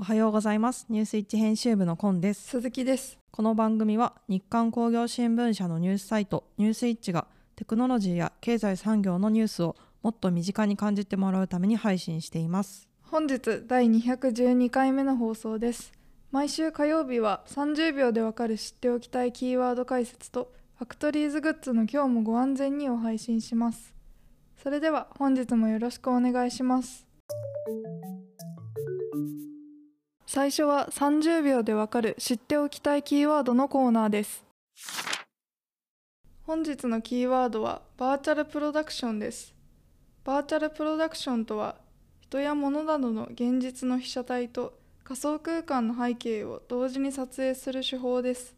おはようございます。ニュースイッチ編集部のコンです。鈴木です。この番組は日刊工業新聞社のニュースサイトニュースイッチがテクノロジーや経済産業のニュースをもっと身近に感じてもらうために配信しています。本日第212回目の放送です。毎週火曜日は30秒でわかる知っておきたいキーワード解説とファクトリーズグッズの今日もご安全にを配信します。それでは本日もよろしくお願いします最初は30秒でわかる知っておきたいキーワードのコーナーです。本日のキーワードはバーチャルプロダクションです。バーチャルプロダクションとは人や物などの現実の被写体と仮想空間の背景を同時に撮影する手法です。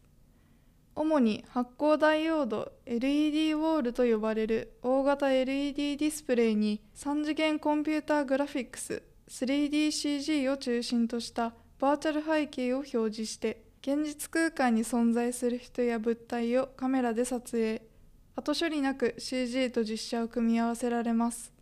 主に発光ダイオード LED ウォールと呼ばれる大型 LED ディスプレイに3次元コンピューターグラフィックス 3DCG を中心としたバーチャル背景を表示して現実空間に存在する人や物体をカメラで撮影。後処理なく CG と実写を組み合わせられます。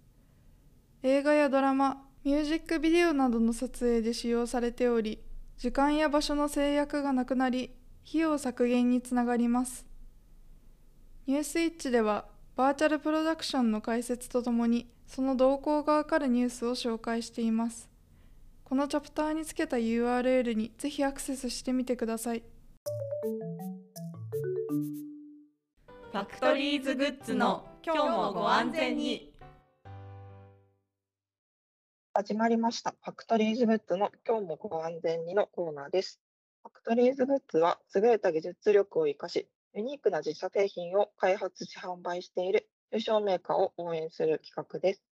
映画やドラマミュージックビデオなどの撮影で使用されており時間や場所の制約がなくなり費用削減につながります。ニュースイッチではバーチャルプロダクションの解説とともにその動向がわかるニュースを紹介しています。このチャプターにつけた URL にぜひアクセスしてみてくださいファクトリーズグッズの今日もご安全に始まりました。ファクトリーズグッズの今日もご安全にのコーナーです。ファクトリーズグッズは優れた技術力を生かし、ユニークな自社製品を開発し販売している中小メーカーを応援する企画です。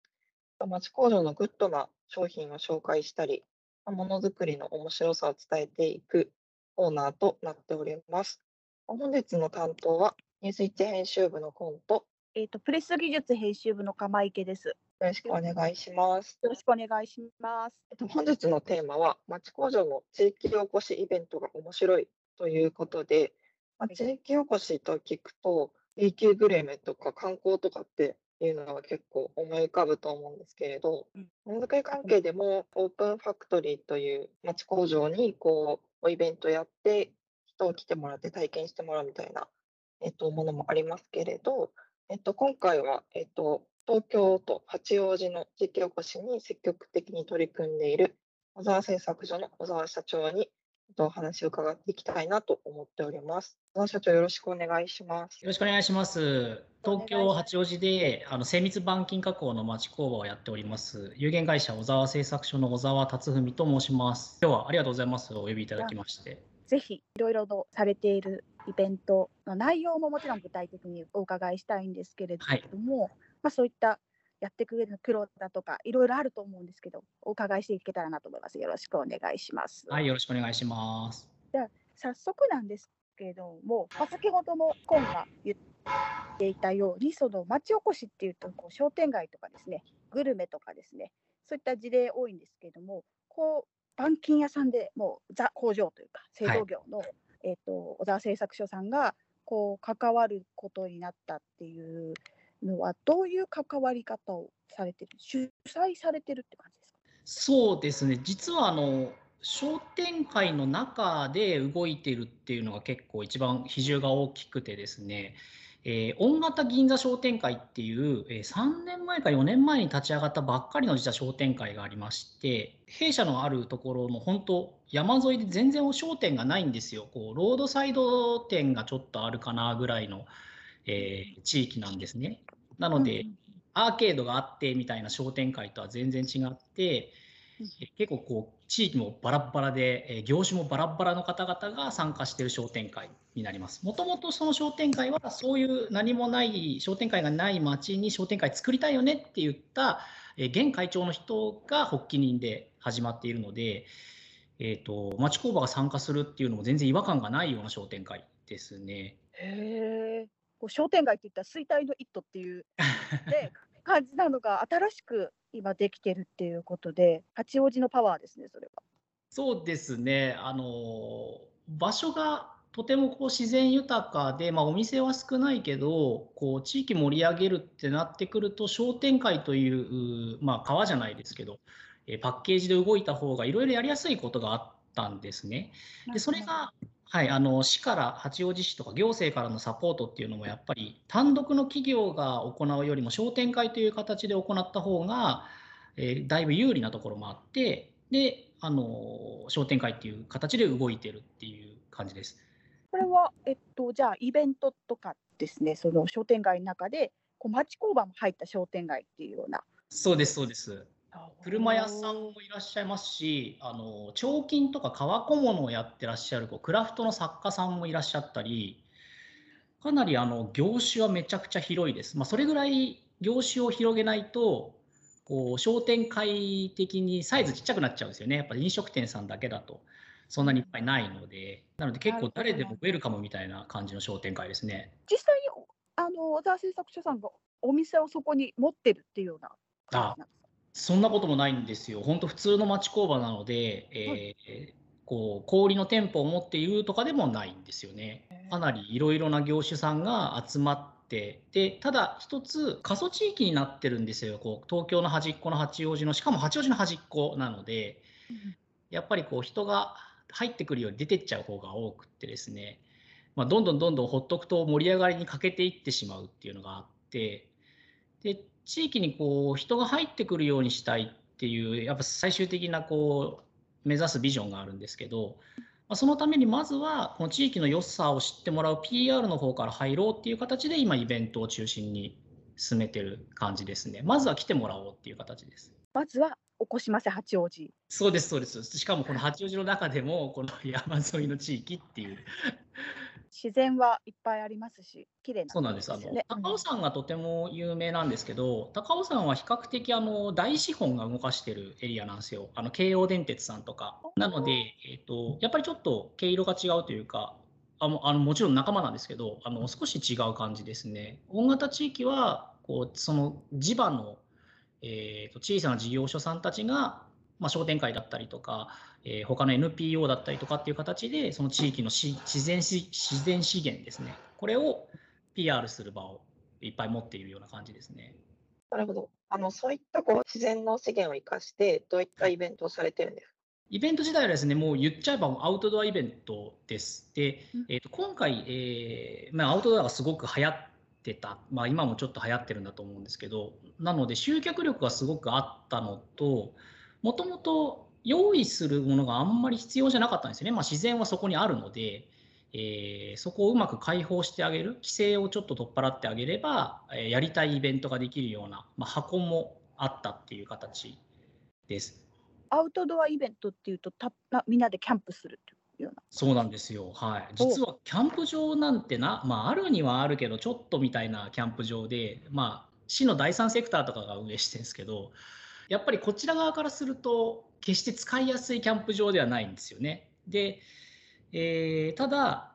町工場のグッドな商品を紹介したり、ものづくりの面白さを伝えていくコーナーとなっております。本日の担当はニュースイッチ編集部のコント、えっ、と、プレス技術編集部の釜池です。よよろしくお願いします。ろしくお願いします。えっと、本日のテーマは、町工場の地域おこしイベントが面白いということで、まあ、はい地域おこしと聞くと、B 級グルメとか観光とかっていうのは結構思い浮かぶと思うんですけれどうん、ものづくり関係でも、オープンファクトリーという町工場にこう、イベントやって、人を来てもらって体験してもらうみたいな、えっと、ものもありますけれど、えっと、今回は、えっと、東京都八王子の地域おこしに積極的に取り組んでいる小沢製作所の小沢社長にとお話を伺っていきたいなと思っております。社長よろしくお願いします。よろしくお願いします。東京八王子であの精密板金加工の町工場をやっております有限会社小沢製作所の小沢達文と申します。今日はありがとうございます。お呼びいただきまして。ぜひ、いろいろとされているイベントの内容ももちろん具体的にお伺いしたいんですけれども、まあ、そういったやっていく上の苦労だとか、いろいろあると思うんですけど、お伺いしていけたらなと思います。よろしくお願いします。はい、よろしくお願いします。早速なんですけれども、まあ、先ほどもコンが言っていたように、その町おこしっていうとこう商店街とかですね、グルメとかですね、そういった事例多いんですけれども、こう板金屋さんでもうザ工場というか製造業の、えっ、と小沢製作所さんがこう関わることになったっていうのはどういう関わり方をされてる、主催されてるって感じですか？そうですね。実はあの商店会の中で動いてるっていうのが結構一番比重が大きくてですね。えー、大型銀座商店会っていう、えー、3年前か4年前に立ち上がったばっかりの実は商店会がありまして弊社のあるところの本当山沿いで全然商店がないんですよこうロードサイド店がちょっとあるかなぐらいの、えー、地域なんですねなので、アーケードがあってみたいな商店会とは全然違って結構こう地域もバラバラで業種もバラバラの方々が参加している商店会になります。もともとその商店会はそういう何もない商店会がない町に商店会作りたいよねって言った現会長の人が発起人で始まっているので、えーと、町工場が参加するっていうのも全然違和感がないような商店会ですね。へえ。こう商店街って言ったら衰退の一途っていう、ね、感じなのが新しく今できてるっていうことで八王子のパワーですねそれは。そうですねあの場所がとてもこう自然豊かで、まあ、お店は少ないけどこう地域盛り上げるってなってくると商店会という、まあ、川じゃないですけどえパッケージで動いた方がいろいろやりやすいことがあったんですね。でそれがはい、あの市から八王子市とか行政からのサポートっていうのもやっぱり単独の企業が行うよりも商店会という形で行った方が、えー、だいぶ有利なところもあってであの商店会っていう形で動いてるっていう感じです。これは、えっと、じゃあイベントとかですねその商店街の中でこう町工場も入った商店街っていうような。そうですそうです。車屋さんもいらっしゃいますしあの彫金とか革小物をやってらっしゃるこうクラフトの作家さんもいらっしゃったりかなりあの業種はめちゃくちゃ広いです。まあ、それぐらい業種を広げないとこう商店会的にサイズちっちゃくなっちゃうんですよねやっぱり飲食店さんだけだとそんなにいっぱいないのでなので結構誰でもウェルカムみたいな感じの商店会ですね。実際にあの小沢製作所さんがお店をそこに持ってるっていうようなあそんなこともないんですよ。本当普通の町工場なので、えー、こう小売の店舗を持っているとかでもないんですよね。かなりいろいろな業種さんが集まってでただ一つ過疎地域になってるんですよ。こう東京の端っこの八王子のしかも八王子の端っこなので、やっぱりこう人が入ってくるより出てっちゃう方が多くってですね、まあ、どんどんどんどんほっとくと盛り上がりに欠けていってしまうっていうのがあってで地域にこう人が入ってくるようにしたいっていうやっぱ最終的なこう目指すビジョンがあるんですけど、まあ、そのためにまずはこの地域の良さを知ってもらう PR の方から入ろうっていう形で今イベントを中心に進めてる感じですね。まずは来てもらおうっていう形です。まずはおこしませ八王子。そうですそうです。しかもこの八王子の中でもこの山沿いの地域っていう自然はいっぱいありますし、綺麗な、ね、そうなんです。あの高尾山がとても有名なんですけど、高尾山は比較的あの大資本が動かしてるエリアなんですよ。あの京王電鉄さんとか。なので、えっ、ー、とやっぱりちょっと毛色が違うというか、あのあのもちろん仲間なんですけど、あの少し違う感じですね。大型地域はこうその地場のえーと小さな事業所さんたちがまあ、商店会だったりとか、えー、他の NPO だったりとかっていう形で、その地域の自然自然資源ですね、これを PR する場をいっぱい持っているような感じですね。なるほど。あのそういったこう自然の資源を生かして、どういったイベントをされてるんですか？イベント自体はですね、もう言っちゃえばアウトドアイベントです。で、えー、と今回、えーまあ、アウトドアがすごく流行ってた、まあ、今もちょっと流行ってるんだと思うんですけど、なので集客力がすごくあったのと、もともと用意するものがあんまり必要じゃなかったんですよね。まあ、自然はそこにあるので、えー、そこをうまく開放してあげる、規制をちょっと取っ払ってあげれば、えー、やりたいイベントができるような、まあ、箱もあったっていう形です。アウトドアイベントっていうとたみんなでキャンプするっていうようなそうなんですよ。はい。実はキャンプ場なんてな、まあ、あるにはあるけど、ちょっとみたいなキャンプ場で、まあ、市の第三セクターとかが運営してるんですけど、やっぱりこちら側からすると決して使いやすいキャンプ場ではないんですよね。で、えー、ただ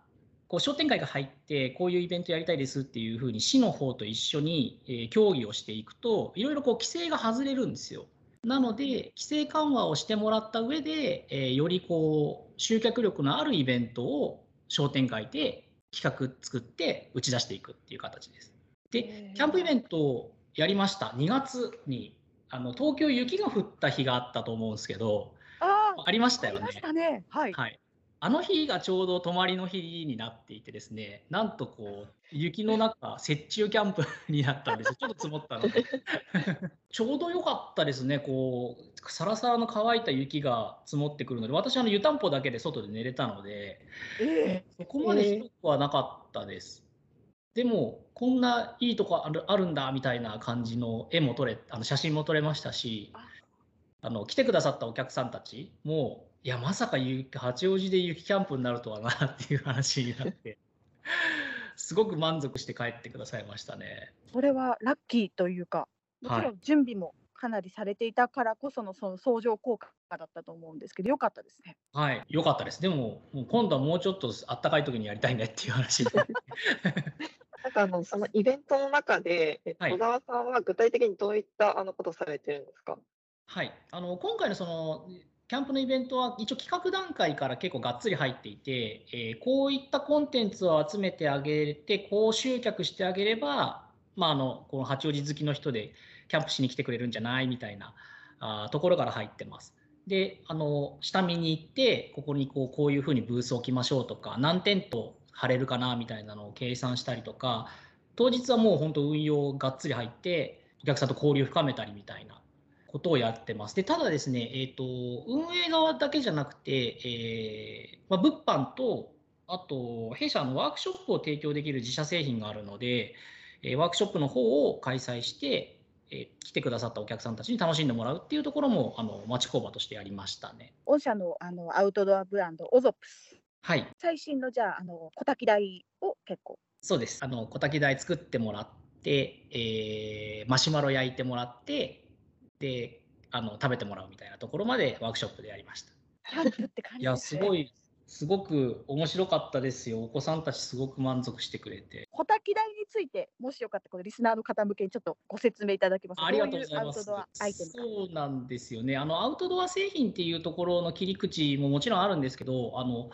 こう商店会が入ってこういうイベントやりたいですっていうふうに市の方と一緒に、えー、協議をしていくといろいろこう規制が外れるんですよ。なので規制緩和をしてもらった上で、えー、よりこう集客力のあるイベントを商店会で企画作って打ち出していくっていう形です。でキャンプイベントをやりました2月にあの東京雪が降った日があったと思うんですけどあありましたよね。ね。はい、はい、あの日がちょうど泊まりの日になっていてですねなんとこう雪の中雪中キャンプになったんです。よ ちょっと積もったので。ちょうど良かったですね。こうサラサラの乾いた雪が積もってくるので私あの湯たんぽだけで外で寝れたので、えー、そこまでひどくはなかったです。でもこんないいとこあるあるんだみたいな感じの絵も撮れあの写真も撮れましたしあの来てくださったお客さんたちもいやまさか八王子で雪キャンプになるとはなっていう話になってすごく満足して帰ってくださいましたね。それはラッキーというかもちろん準備もかなりされていたからこそのその相乗効果だったと思うんですけど、よかったですね。はい、よかったです。でも、もう今度はもうちょっとあったかい時にやりたいねっていう話で。なんかあのそのイベントの中で、え小沢さんは具体的にどういったあのことされてるんですか？はい、あの今回のそのキャンプのイベントは一応企画段階から結構がっつり入っていて、えー、こういったコンテンツを集めてあげて、こう集客してあげれば、まあ、あのこの八王子好きの人でキャンプしに来てくれるんじゃないみたいなあところから入ってます。であの下見に行ってここにこうこういうふうにブースを置きましょうとか何テント貼れるかなみたいなのを計算したりとか当日はもう本当運用がっつり入ってお客さんと交流深めたりみたいなことをやってます。でただですね、えーと、運営側だけじゃなくて、えー、まあ、物販とあと弊社のワークショップを提供できる自社製品があるので、えワークショップの方を開催して、え来てくださったお客さんたちに楽しんでもらうっていうところもあの町工場としてやりましたね。御社のあのアウトドアブランドオゾプス。はい。最新のじゃああの小滝台を結構。そうです。あの小滝台作ってもらって、えー、マシュマロ焼いてもらって、であの食べてもらうみたいなところまでワークショップでやりました。いやすごいすごく面白かったですよ。お子さんたちすごく満足してくれて。小滝台について、もしよかったらリスナーの方向けにちょっとご説明いただけますか？ありがとうございます。そうなんですよね。あのアウトドア製品っていうところの切り口ももちろんあるんですけど、あの、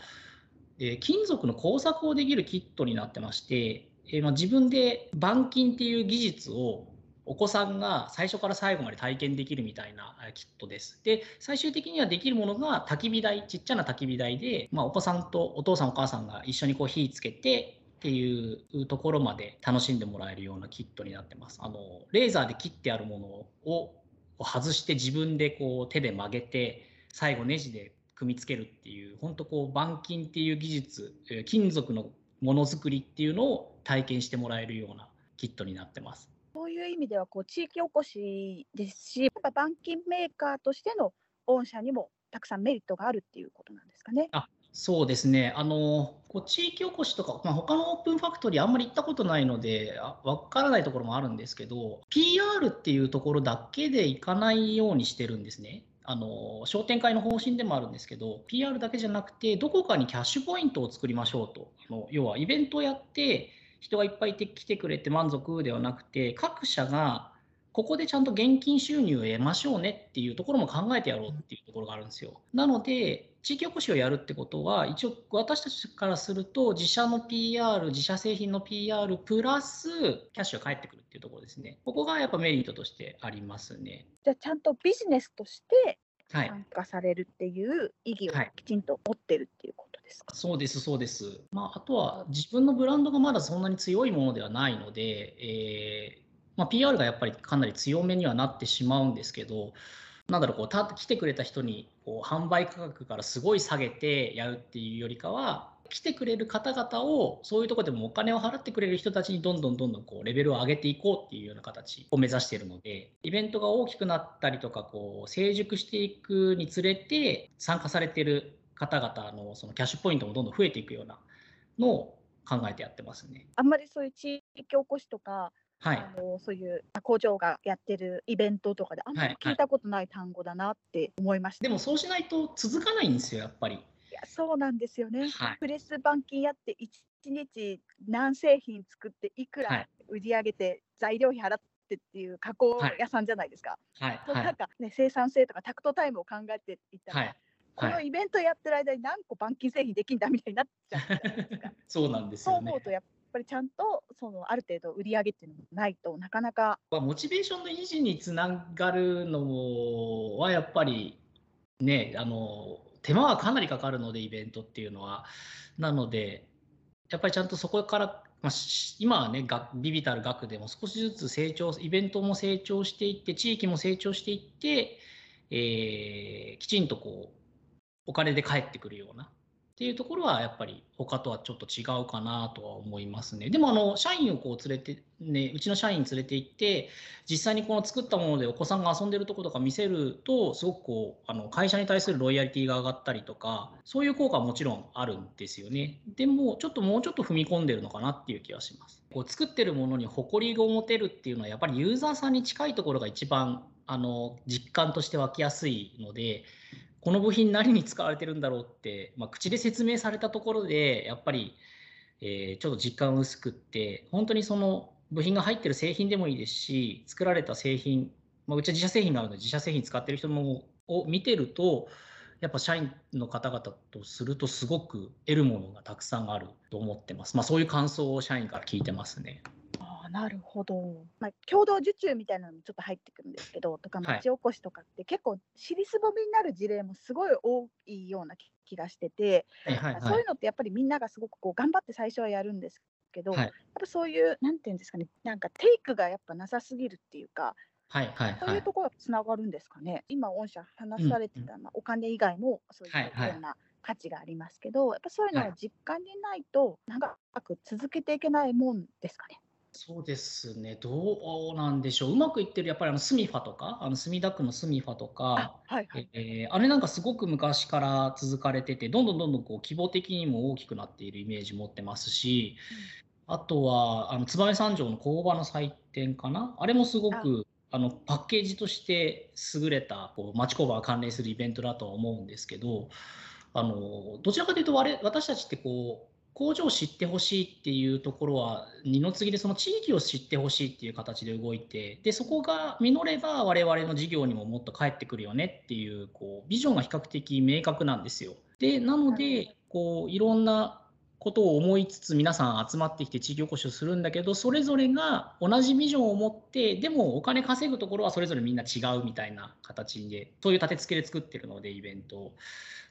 え、金属の工作をできるキットになってまして、え、ま、自分で板金っていう技術をお子さんが最初から最後まで体験できるみたいなキットです。で、最終的にはできるものが焚き火台、ちっちゃな焚き火台で、まあ、お子さんとお父さんお母さんが一緒にこう火つけて、っていうところまで楽しんでもらえるようなキットになってます。あのレーザーで切ってあるものを外して自分でこう手で曲げて最後ネジで組み付けるっていう本当こう板金っていう技術金属のものづくりっていうのを体験してもらえるようなキットになってます。そういう意味ではこう地域おこしですし、やっぱ板金メーカーとしての御社にもたくさんメリットがあるっていうことなんですかね。あそうですね、あのこう地域おこしとか、まあ、他のオープンファクトリー、あんまり行ったことないので、分からないところもあるんですけど、PR っていうところだけで行かないようにしてるんですね。あの商店会の方針でもあるんですけど、PR だけじゃなくて、どこかにキャッシュポイントを作りましょうと、あの要はイベントをやって、人がいっぱい来てくれて満足ではなくて各社がここでちゃんと現金収入を得ましょうねっていうところも考えてやろうっていうところがあるんですよ。なので地域おこしをやるってことは一応私たちからすると自社の PR 自社製品の PR プラスキャッシュが返ってくるっていうところですね。ここがやっぱメリットとしてありますね。じゃあちゃんとビジネスとして参加されるっていう意義をきちんと持ってるっていうことですか、はい、そうです、そうです。まあ、あとは自分のブランドがまだそんなに強いものではないので、えーまあ、PR がやっぱりかなり強めにはなってしまうんですけど、なんだろうこうた来てくれた人にこう販売価格からすごい下げてやるっていうよりかは来てくれる方々をそういうとこでもお金を払ってくれる人たちにどんどんどんどんこうレベルを上げていこうっていうような形を目指しているのでイベントが大きくなったりとかこう成熟していくにつれて参加されてる方々のそのキャッシュポイントもどんどん増えていくようなのを考えてやってますね。あんまりそういう地域おこしとかはい、あのそういう工場がやってるイベントとかであんまり聞いたことない単語だなって思いました、はいはい、でもそうしないと続かないんですよやっぱり。やそうなんですよね、はい、プレス板金やって1日何製品作っていくら売り上げて材料費払ってっていう加工屋さんじゃないですか。はい、はい、なんかね生産性とかタクトタイムを考えていったら、はい、このイベントやってる間に何個板金製品できんだみたいになっちゃうじゃないですか。そうなんですよ、ね、そう思うとやっっぱりちゃんとそのある程度売り上げっていうのもないとなかなか。モチベーションの維持につながるのはやっぱりねあの手間はかなりかかるのでイベントっていうのはなのでやっぱりちゃんとそこから、まあ、今はねビビたる額でも少しずつ成長イベントも成長していって地域も成長していって、えー、きちんとこうお金で返ってくるようなっていうところはやっぱり他とはちょっと違うかなとは思いますね。でもあの社員をこう連れてねうちの社員連れて行って実際にこの作ったものでお子さんが遊んでるとことか見せるとすごくこうあの会社に対するロイヤリティが上がったりとかそういう効果はもちろんあるんですよね。でもちょっともうちょっと踏み込んでるのかなっていう気はします。こう作ってるものに誇りを持てるっていうのはやっぱりユーザーさんに近いところが一番あの実感として湧きやすいのでこの部品何に使われてるんだろうって、まあ、口で説明されたところでやっぱり、えー、ちょっと実感薄くって本当にその部品が入ってる製品でもいいですし作られた製品、まあ、うちは自社製品があるので自社製品使ってる人もを見てるとやっぱ社員の方々とするとすごく得るものがたくさんあると思ってます。まあ、そういう感想を社員から聞いてますね。あなるほど、まあ、共同受注みたいなのもちょっと入ってくるんですけどとかはい町おこしとかって結構尻すぼみになる事例もすごい多いような気がしてて、はいはい。そういうのってやっぱりみんながすごくこう頑張って最初はやるんですけど、はい。やっぱそういうなんていうんですかねなんかテイクがやっぱなさすぎるっていうかはいはいそうはいいうところがつながるんですかね。今御社話されてた、まあ、お金以外もそういはいはいったいろんな価値がありますけど、やっぱそういうのはが実感にないと長く続けていけないもんですかね。そうですね、どうなんでしょう、うまくいってるやっぱりあのスミファとか、あの墨田区のスミファとか、はいはい。えーあれなんかすごく昔から続かれてて、どんどんどんどんこう規模的にも大きくなっているイメージ持ってますし、あとはあの燕三条の工場の祭典かな、あれもすごくあのパッケージとして優れたこう町工場が関連するイベントだとは思うんですけど、あのどちらかというと我々私たちってこう工場を知ってほしいっていうところは二の次でその地域を知ってほしいっていう形で動いてでそこが実れば我々の事業にももっと返ってくるよねっていうこうビジョンが比較的明確なんですよ。でなのでこういろんなことを思いつつ皆さん集まってきて地域おこしをするんだけどそれぞれが同じビジョンを持ってでもお金稼ぐところはそれぞれみんな違うみたいな形でそういう立て付けで作ってるのでイベントを。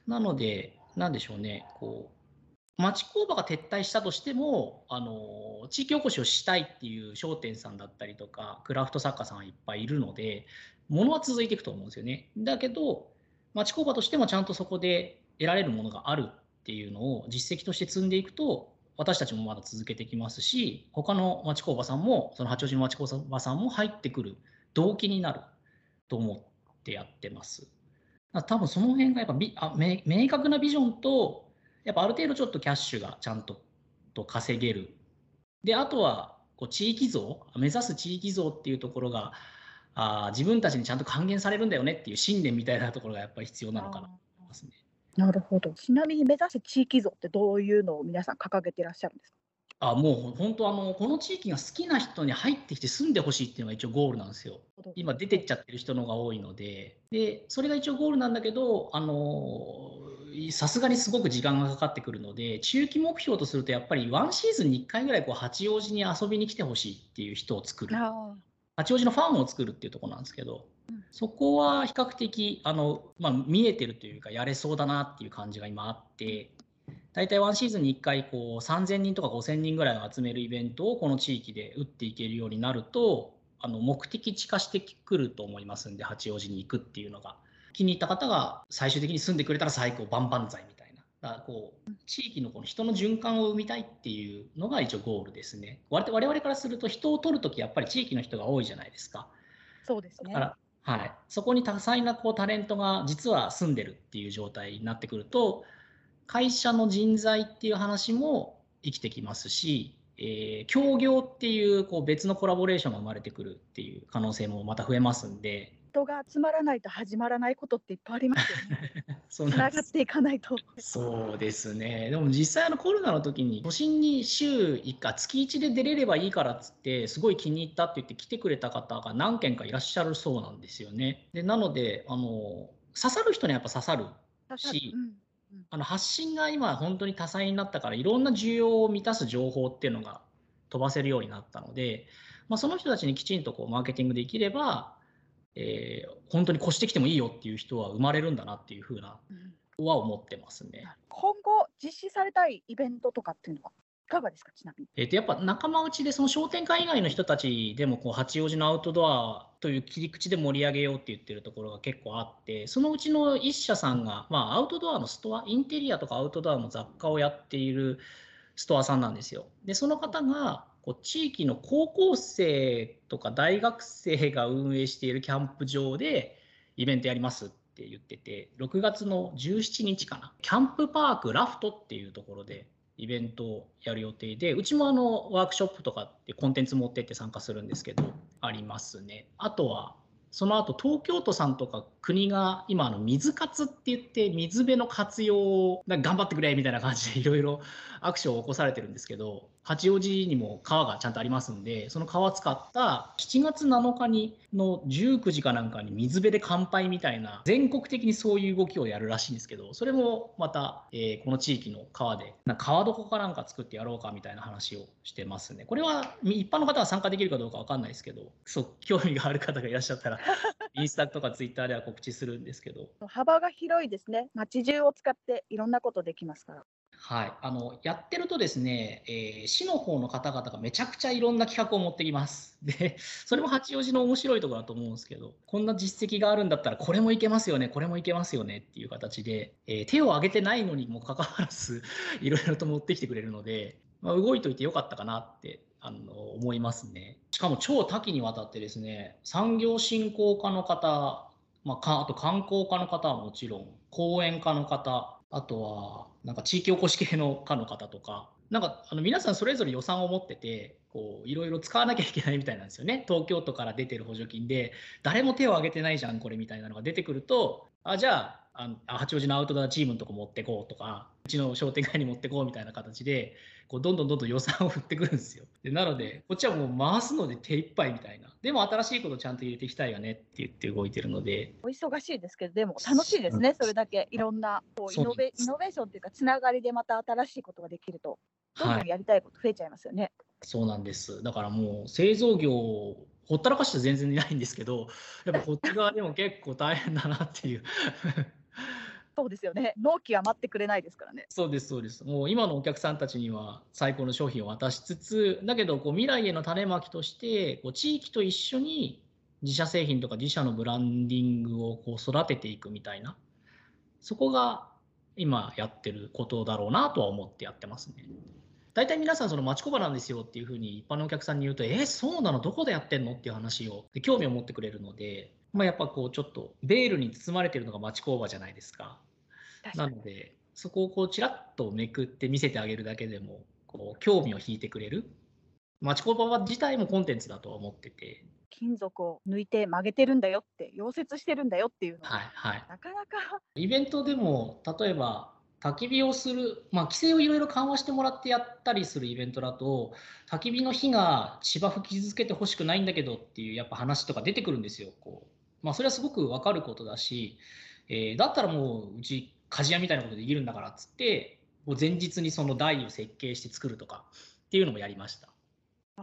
なのでなんでしょうねこう町工場が撤退したとしてもあの地域おこしをしたいっていう商店さんだったりとかクラフト作家さんはいっぱいいるので物は続いていくと思うんですよね。だけど町工場としてもちゃんとそこで得られるものがあるっていうのを実績として積んでいくと私たちもまだ続けてきますし他の町工場さんもその八王子の町工場さんも入ってくる動機になると思ってやってます。多分その辺がやっぱあ明確なビジョンとやっぱある程度ちょっとキャッシュがちゃんとと稼げる。であとはこう地域像目指す地域像っていうところがあー自分たちにちゃんと還元されるんだよねっていう信念みたいなところがやっぱり必要なのかなと思いますね。なるほど。ちなみに目指す地域像ってどういうのを皆さん掲げてらっしゃるんですか？あもう本当あのこの地域が好きな人に入ってきて住んでほしいっていうのが一応ゴールなんですよ。今出てっちゃってる人の方が多いのででそれが一応ゴールなんだけどあのさすがにすごく時間がかかってくるので中期目標とするとやっぱりワンシーズンに1回ぐらいこう八王子に遊びに来てほしいっていう人を作る。あ八王子のファンを作るっていうところなんですけど、そこは比較的あの、まあ、見えてるというかやれそうだなっていう感じが今あって大体ワンシーズンに1回こう3000人とか5000人ぐらいを集めるイベントをこの地域で打っていけるようになるとあの目的地化してくると思いますんで八王子に行くっていうのが気に入った方が最終的に住んでくれたら最高万々歳みたいな。だからこう地域のこの人の循環を生みたいっていうのが一応ゴールですね。我我々からすると人を取るときやっぱり地域の人が多いじゃないですか。そうですね。だか。ら、はい、そこに多彩なこうタレントが実は住んでるっていう状態になってくると会社の人材っていう話も生きてきますし、えー協業っていうこう別のコラボレーションが生まれてくるっていう可能性もまた増えますんで人が集まらないと始まらないことっていっぱいありますよね。そうつながっていかないと。そうですね。でも実際あのコロナの時に都心に週1回月1で出れればいいからっつってすごい気に入ったって言って来てくれた方が何件かいらっしゃるそうなんですよね。でなのであの刺さる人にはやっぱ刺さるしうんあの発信が今本当に多彩になったからいろんな需要を満たす情報っていうのが飛ばせるようになったので、まあ、その人たちにきちんとこうマーケティングできれば、えー本当に越してきてもいいよっていう人は生まれるんだなっていうふうなうんは思ってますね。今後実施されたいイベントとかっていうのはいかがですか？ちなみに。えー、とやっぱ仲間内でその商店会以外の人たちでもこう八王子のアウトドアという切り口で盛り上げようって言ってるところが結構あってそのうちの一社さんが、まあ、アウトドアのストアインテリアとかアウトドアの雑貨をやっているストアさんなんですよ。でその方がこう地域の高校生とか大学生が運営しているキャンプ場でイベントやりますって言ってて6月の17日かな。キャンプパークラフトっていうところでイベントをやる予定でうちもあのワークショップとかってコンテンツ持ってって参加するんですけどありますね。あとはその後東京都さんとか国が今あの水活って言って水辺の活用を頑張ってくれみたいな感じでいろいろアクションを起こされてるんですけど八王子にも川がちゃんとありますんで、その川使った7月7日にの19時かなんかに水辺で乾杯みたいな、全国的にそういう動きをやるらしいんですけど、それもまた、えーこの地域の川で、な川床かなんか作ってやろうかみたいな話をしてますね。これは一般の方は参加できるかどうかわかんないですけど、そう、興味がある方がいらっしゃったら、インスタとかツイッターでは告知するんですけど、幅が広いですね。街中を使っていろんなことできますから。はい、あのやってるとですね、えー市の方の方々がめちゃくちゃいろんな企画を持ってきます。で、それも八王子の面白いところだと思うんですけど、こんな実績があるんだったら、これもいけますよね、これもいけますよねっていう形で、えー手を挙げてないのにもかかわらず、いろいろと持ってきてくれるので、まあ、動いといてよかったかなってあの思いますね。しかも超多岐にわたってですね、産業振興課の方、まあ、かあと観光課の方はもちろん、講演課の方、あとはなんか地域おこし系の課の方とか、なんかあの皆さんそれぞれ予算を持ってて、こういろいろ使わなきゃいけないみたいなんですよね。東京都から出てる補助金で、誰も手を挙げてないじゃん、これみたいなのが出てくると、あじゃあ、あの八王子のアウトドアチームのとこ持ってこうとか、うちの商店街に持ってこうみたいな形で、こうどんどんどんどん予算を振ってくるんですよ。でなので、こっちはもう回すので手一杯みたいな。でも新しいことちゃんと入れていきたいよねって言って動いてるので、お忙しいですけど、でも楽しいですね。それだけいろんなこうイノベイノベーションというか、つながりでまた新しいことができると、どんはいどん。やりたいこと増えちゃいますよね。そうなんです。だからもう製造業、ほったらかして全然いないんですけど、やっぱこっち側でも結構大変だなっていう。そうですよね。納期は待ってくれないですからね。そうです、そうです。もう今のお客さんたちには最高の商品を渡しつつ、だけどこう未来への種まきとして、こう地域と一緒に自社製品とか自社のブランディングをこう育てていくみたいな、そこが今やってることだろうなとは思ってやってますね。大体皆さんその町工場なんですよっていうふうに一般のお客さんに言うと、えーそうなの？どこでやってんの？っていう話を興味を持ってくれるので、まあ、やっぱこうちょっとベールに包まれてるのが町工場じゃないですか。なので、そこをこうちらっとめくって見せてあげるだけでも、こう興味を引いてくれる。町工場自体もコンテンツだとは思ってて、金属を抜いて曲げてるんだよって、溶接してるんだよっていうのは、はいはい。なかなかイベントでも、例えば、焚き火をする、まあ、規制をいろいろ緩和してもらってやったりするイベントだと、焚き火の火が芝生傷つけてほしくないんだけどっていうやっぱ話とか出てくるんですよ。こうまあ、それはすごくわかることだし、えーだったらもううち鍛冶屋みたいなことできるんだからっつって、もう前日にその台を設計して作るとかっていうのもやりました。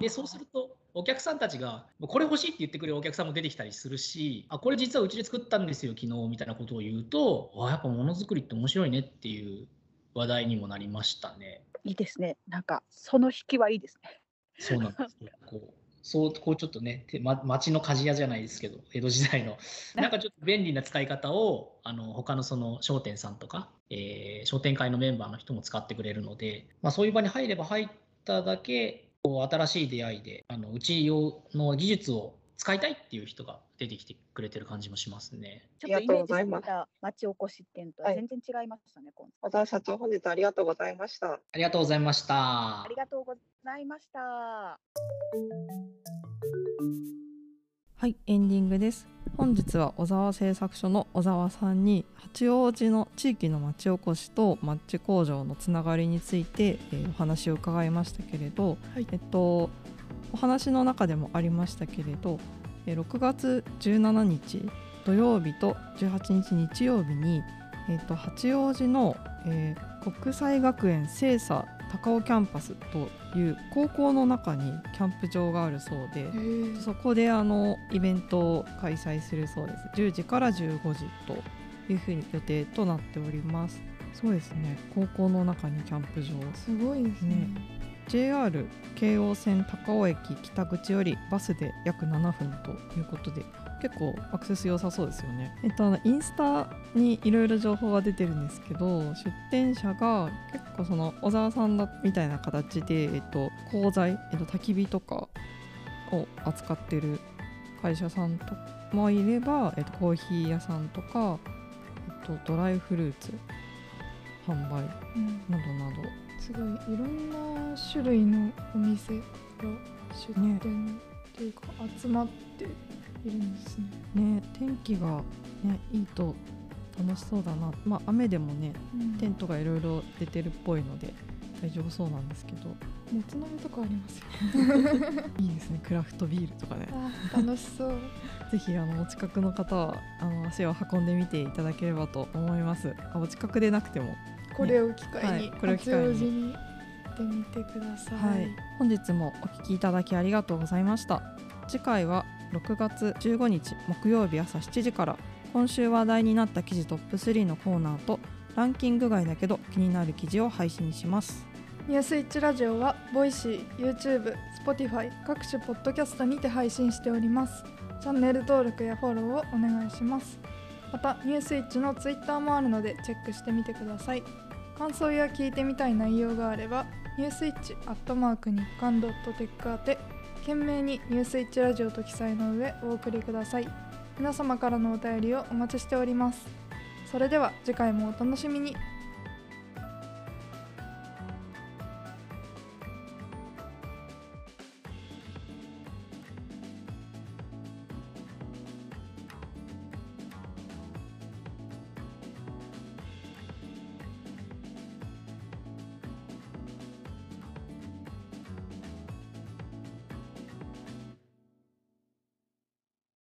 で、そうすると、お客さんたちが、これ欲しいって言ってくれるお客さんも出てきたりするし、あ、これ実はうちで作ったんですよ、昨日みたいなことを言うと、あ、やっぱものづくりって面白いねっていう話題にもなりましたね。いいですね。なんか、その引きはいいですね。そうなんですよ。こうそうこうちょっとね、てま、町の鍛冶屋じゃないですけど、江戸時代の、なんかちょっと便利な使い方を、あの他のその商店さんとか、えー商店会のメンバーの人も使ってくれるので、まあ、そういう場に入れば入っただけ、こう新しい出会いで、あのうち用の技術を使いたいっていう人が出てきてくれてる感じもしますね。ちょっとイありがとうごメージしてざいますた町おこしっていうのとははい全然違いましたね、今度小沢社長、本日はありがとうございました。ありがとうございましたあり。がとうございました。はいエンディングです本日は小沢製作所の小沢さんに八王子の地域の町おこしとマッチ工場のつながりについて、えーお話を伺いましたけれど、はいえっとお話の中でもありましたけれどえー6月17日土曜日と18日日曜日に、えっと八王子の、えー国際学園清佐高尾キャンパスという高校の中にキャンプ場があるそうで、そこであのイベントを開催するそうです。10時から15時というふうに予定となっております。そうですね。高校の中にキャンプ場。すごいですねね JR 京王線高尾駅北口よりバスで約7分ということで結構アクセス良さそうですよね。えっとインスタにいろいろ情報が出てるんですけど出店者が結構その小沢さんだみたいな形で、えっと、鋼材、えっと、焚き火とかを扱ってる会社さんもいれば、えっと、コーヒー屋さんとか、えっと、ドライフルーツ販売うんなどなどすごいいろんな種類のお店が出店というか集まっているんですね。ね天気が、ね、いいと楽しそうだな。まあ雨でもねテントがいろいろ出てるっぽいので大丈夫そうなんですけど。もつ鍋とかありますよ。いいですねクラフトビールとかね。楽しそう。ぜひあのお近くの方はあの足を運んでみていただければと思います。あお近くでなくてもこれを機会に、はいこれを機会に。ってみてください、はい、本日もお聞きいただきありがとうございました。次回は6月15日木曜日朝7時から。今週話題になった記事トップ3のコーナーとランキング外だけど気になる記事を配信します。ニュースイッチラジオは Voicy、YouTube、Spotify 各種ポッドキャストにて配信しております。チャンネル登録やフォローをお願いします。またニュースイッチの Twitter もあるのでチェックしてみてください感想や聞いてみたい内容があればニュースイッチアットマーク日刊ドットテック宛て懸命にニュースイッチラジオと記載の上お送りください。皆様からのお便りをお待ちしております。それでは次回もお楽しみに。